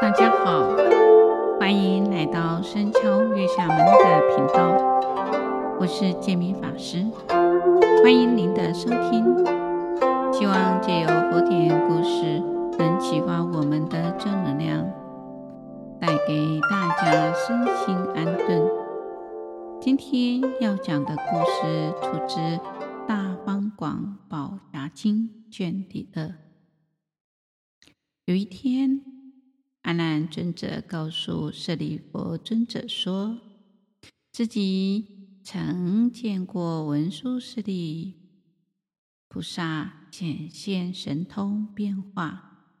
大家好，欢迎来到深敲月下门的频道，我是建明法师，欢迎您的收听。希望借由佛典故事，能启发我们的正能量，带给大家身心安顿。今天要讲的故事出自《大方广宝匣经》卷第二。有一天，阿难尊者告诉舍利弗尊者说，自己曾见过文殊师利菩萨显现神通变化。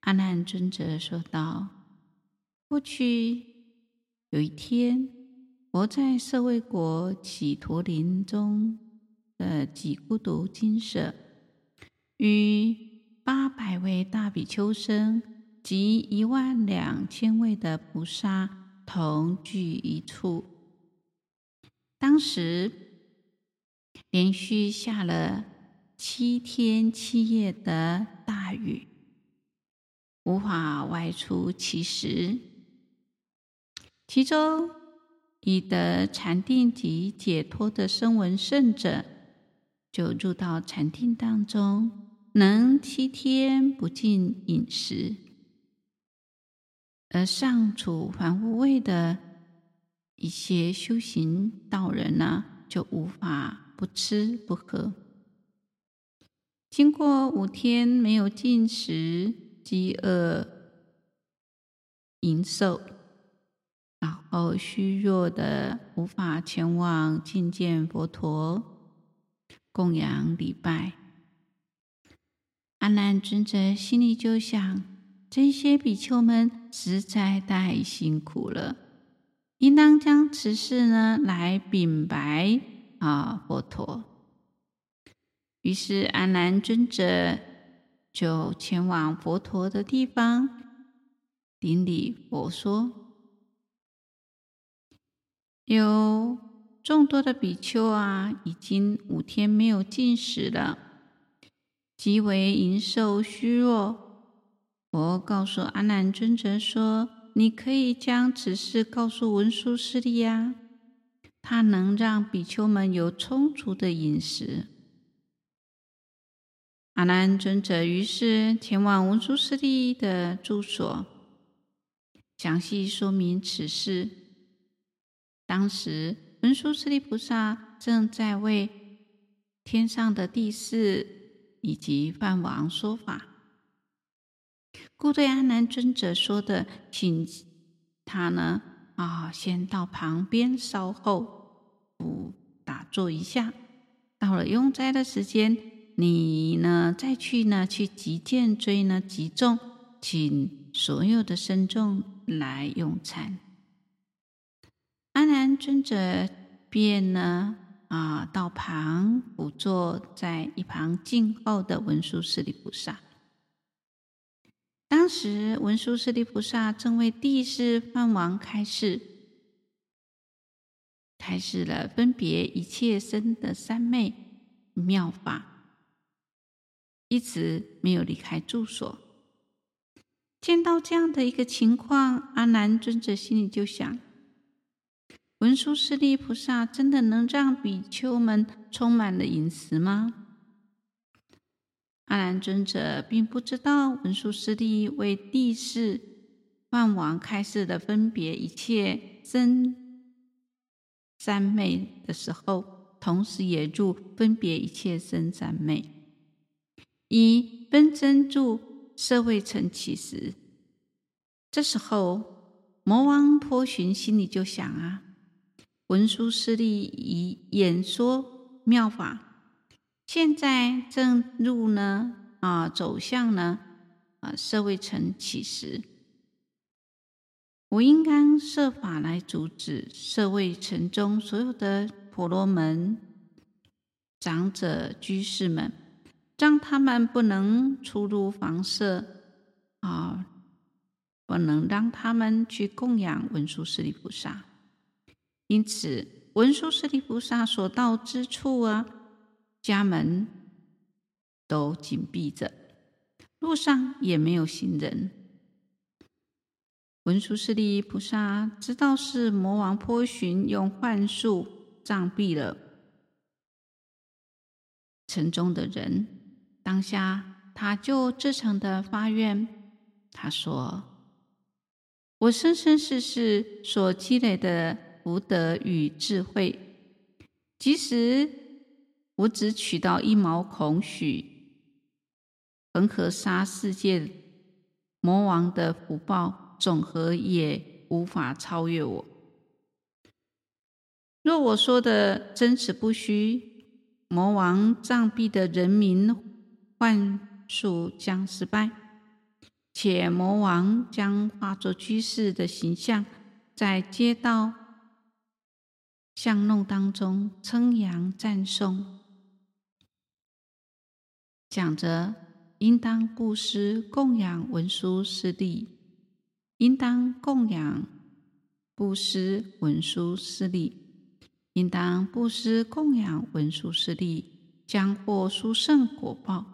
阿难尊者说道：“过去有一天，我在舍卫国只陀林中的几孤独精舍与。”八百位大比丘僧及一万两千位的菩萨同聚一处。当时连续下了七天七夜的大雨，无法外出乞食。其中已得禅定及解脱的声闻圣者，就入到禅定当中。能七天不进饮食，而尚处凡夫位的一些修行道人呢，就无法不吃不喝。经过五天没有进食，饥饿盈瘦，然后虚弱的无法前往觐见佛陀，供养礼拜。阿难尊者心里就想：这些比丘们实在太辛苦了，应当将此事呢来禀白啊佛陀。于是阿难尊者就前往佛陀的地方，顶礼佛说：有众多的比丘啊，已经五天没有进食了。极为盈瘦虚弱，佛告诉阿难尊者说：“你可以将此事告诉文殊师利呀，他能让比丘们有充足的饮食。”阿难尊者于是前往文殊师利的住所，详细说明此事。当时文殊师利菩萨正在为天上的帝释。以及梵王说法，故对阿难尊者说的，请他呢啊，先到旁边稍后，不打坐一下。到了用斋的时间，你呢再去呢去集见追呢集众，请所有的僧众来用餐。阿难尊者便呢。啊，到旁辅坐在一旁静候的文殊师利菩萨。当时文殊师利菩萨正为地势梵王开示，开示了分别一切身的三昧妙法，一直没有离开住所。见到这样的一个情况，阿难尊者心里就想。文殊师利菩萨真的能让比丘们充满了饮食吗？阿难尊者并不知道文殊师利为帝释梵王开示的分别一切真三昧的时候，同时也入分别一切真三昧，以分身住社会成起时。这时候，魔王波旬心里就想啊。文殊师利以演说妙法，现在正入呢啊，走向呢啊社会城起时。我应当设法来阻止社会城中所有的婆罗门长者居士们，让他们不能出入房舍啊，不能让他们去供养文殊师利菩萨。因此，文殊师利菩萨所到之处啊，家门都紧闭着，路上也没有行人。文殊师利菩萨知道是魔王波旬用幻术障蔽了城中的人，当下他就至诚的发愿，他说：“我生生世世所积累的福德与智慧，即使我只取到一毛孔许恒河沙世界魔王的福报。”总和也无法超越我。若我说的真实不虚，魔王障蔽的人民幻术将失败，且魔王将化作居士的形象，在街道巷弄当中称扬赞颂，讲着应当布施供养文殊师利。应当供养布施文殊师利，应当布施供养文殊师利，将获殊胜果报。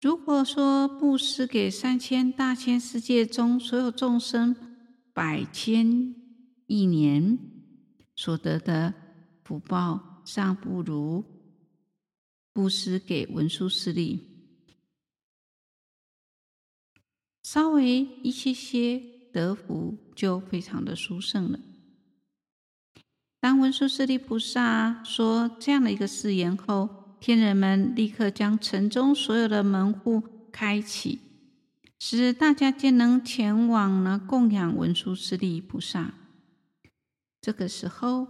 如果说布施给三千大千世界中所有众生百千亿年所得的福报，尚不如布施给文殊师利。稍微一些些得福，就非常的殊胜了。当文殊师利菩萨说这样的一个誓言后，天人们立刻将城中所有的门户开启，使大家皆能前往呢供养文殊师利菩萨。这个时候，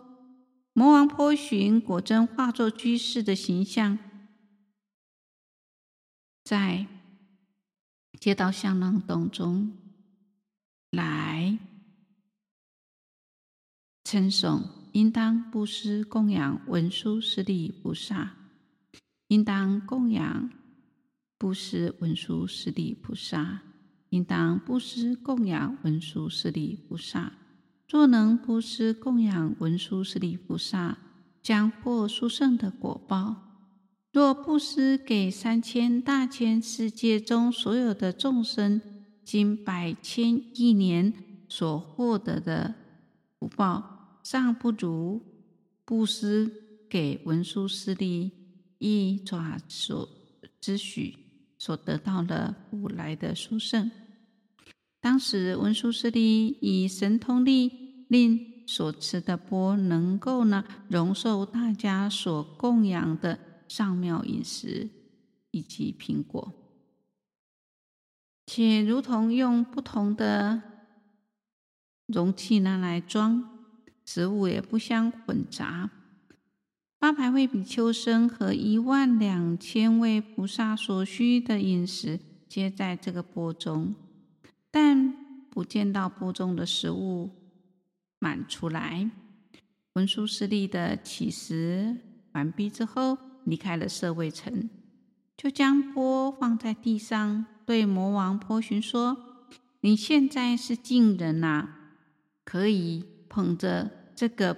魔王波旬果真化作居士的形象，在。街道巷弄当中，来称颂，应当布施供养文殊师利菩萨，应当供养布施文殊师利菩萨，应当布施供养文殊师利菩萨。若能布施供养文殊师利菩萨，将获殊胜的果报。若布施给三千大千世界中所有的众生，经百千亿年所获得的福报，尚不如布施给文殊师利一爪所之许所得到的福来的殊胜。当时文殊师利以神通力令所持的钵能够呢容受大家所供养的。上妙饮食以及苹果，且如同用不同的容器拿来装食物，也不相混杂。八百位比丘僧和一万两千位菩萨所需的饮食，皆在这个钵中，但不见到钵中的食物满出来。文殊师利的乞食完毕之后，离开了舍卫城，就将钵放在地上，对魔王波旬说：“你现在是近人呐、啊，可以捧着这个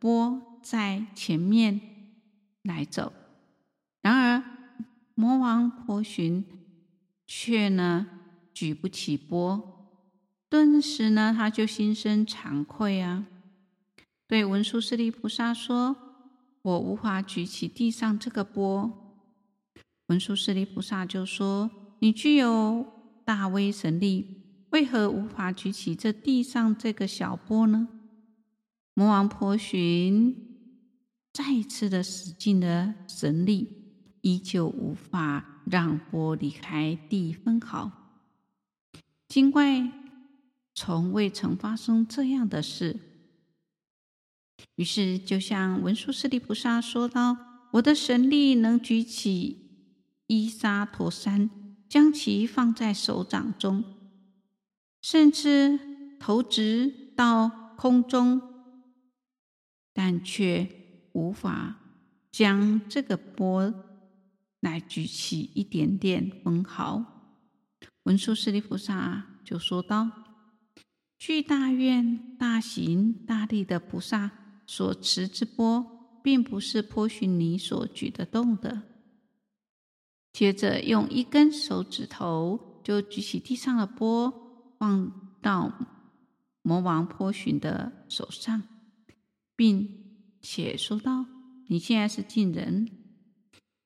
钵在前面来走。”然而魔王波旬却呢举不起钵，顿时呢他就心生惭愧啊，对文殊师利菩萨说。我无法举起地上这个钵，文殊师利菩萨就说：“你具有大威神力，为何无法举起这地上这个小钵呢？”魔王婆寻再次的使尽了神力，依旧无法让钵离开地分毫。精怪从未曾发生这样的事。于是，就像文殊师利菩萨说道：“我的神力能举起伊沙陀山，将其放在手掌中，甚至投掷到空中，但却无法将这个钵来举起一点点分毫。”文殊师利菩萨就说道：“具大愿、大行、大力的菩萨。”所持之钵，并不是波旬你所举得动的。接着，用一根手指头就举起地上的钵，放到魔王波旬的手上，并且说道：“你现在是近人，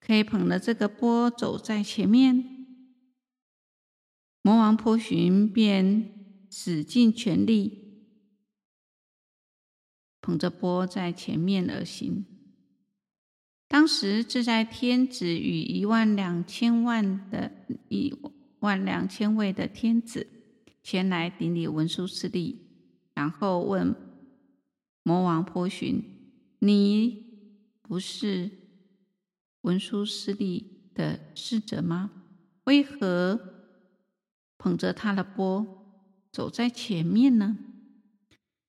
可以捧着这个钵走在前面。”魔王波旬便使尽全力，捧着钵在前面而行。当时自在天子与一万两千万的一万两千位的天子前来顶礼文殊师利，然后问魔王波旬：“你不是文殊师利的侍者吗？为何捧着他的钵走在前面呢？”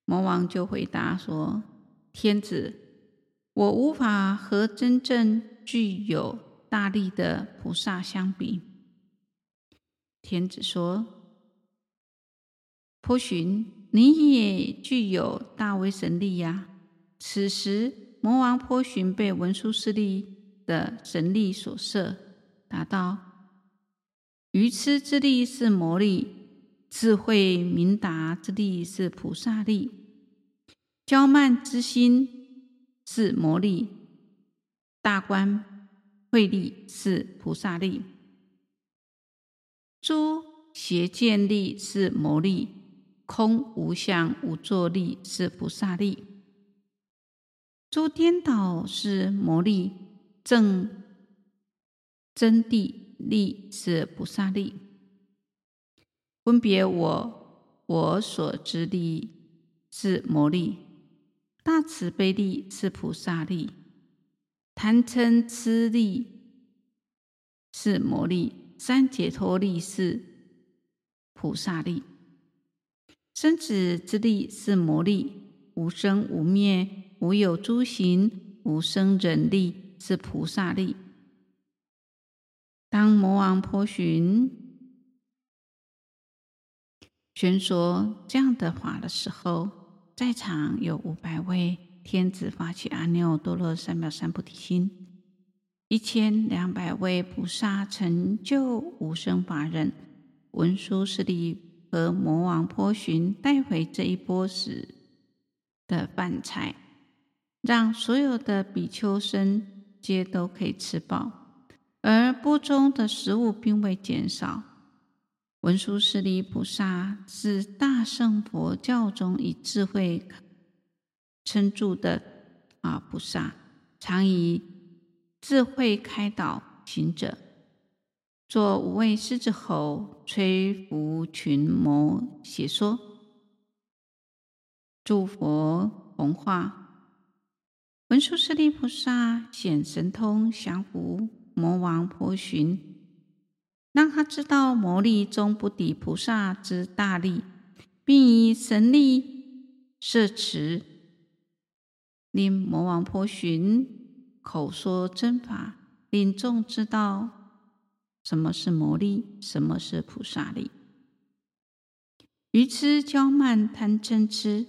魔王就回答说：“天子。”我无法和真正具有大力的菩萨相比。天子说：“波旬，你也具有大威神力呀！”此时，魔王波旬被文殊师利的神力所摄，答道：“愚痴之力是魔力，智慧明达之力是菩萨力，骄慢之心。”是魔力，大观慧力是菩萨力，诸邪见力是魔力，空无相无作力是菩萨力，诸颠倒是魔力，正真谛力是菩萨力。分别我我所知力是魔力。大慈悲力是菩萨力，贪嗔痴力是魔力，三解脱力是菩萨力，生死之力是魔力，无生无灭、无有诸行、无生忍力是菩萨力。当魔王波旬宣说这样的话的时候，在场有五百位天子发起阿耨多罗三藐三菩提心，一千两百位菩萨成就无生法忍，文殊师利和魔王波旬带回这一波时的饭菜，让所有的比丘僧皆都可以吃饱，而钵中的食物并未减少。文殊师利菩萨是大乘佛教中以智慧称著的啊菩萨，常以智慧开导行者，做五位狮子吼摧伏群魔邪说，诸佛弘化。文殊师利菩萨显神通降伏魔王波旬。让他知道魔力终不敌菩萨之大力，并以神力摄持，令魔王波旬口说真法，令众知道什么是魔力，什么是菩萨力。愚痴、骄慢、贪嗔痴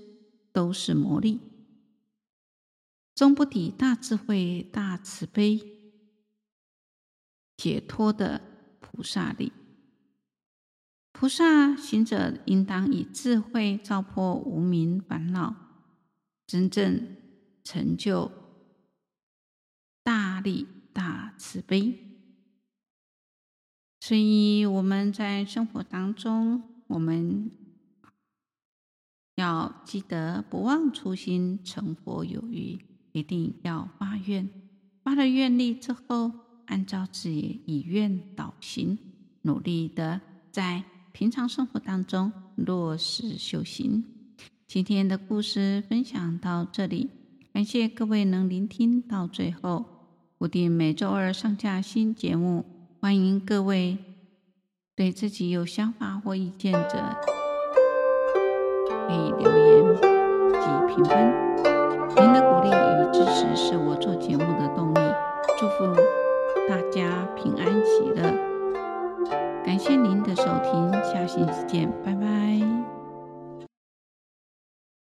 都是魔力，终不敌大智慧、大慈悲、解脱的。菩萨力，菩萨行者应当以智慧照破无明烦恼，真正成就大力大慈悲。所以我们在生活当中，我们要记得不忘初心，成佛有余，一定要发愿，发了愿力之后。按照自己以愿导行，努力的在平常生活当中落实修行。今天的故事分享到这里，感谢各位能聆听到最后。固定每周二上架新节目，欢迎各位对自己有想法或意见者可以留言及评分。您的鼓励与支持是我做节目的动力。祝福大家平安喜乐。感谢您的收听下星期见拜拜。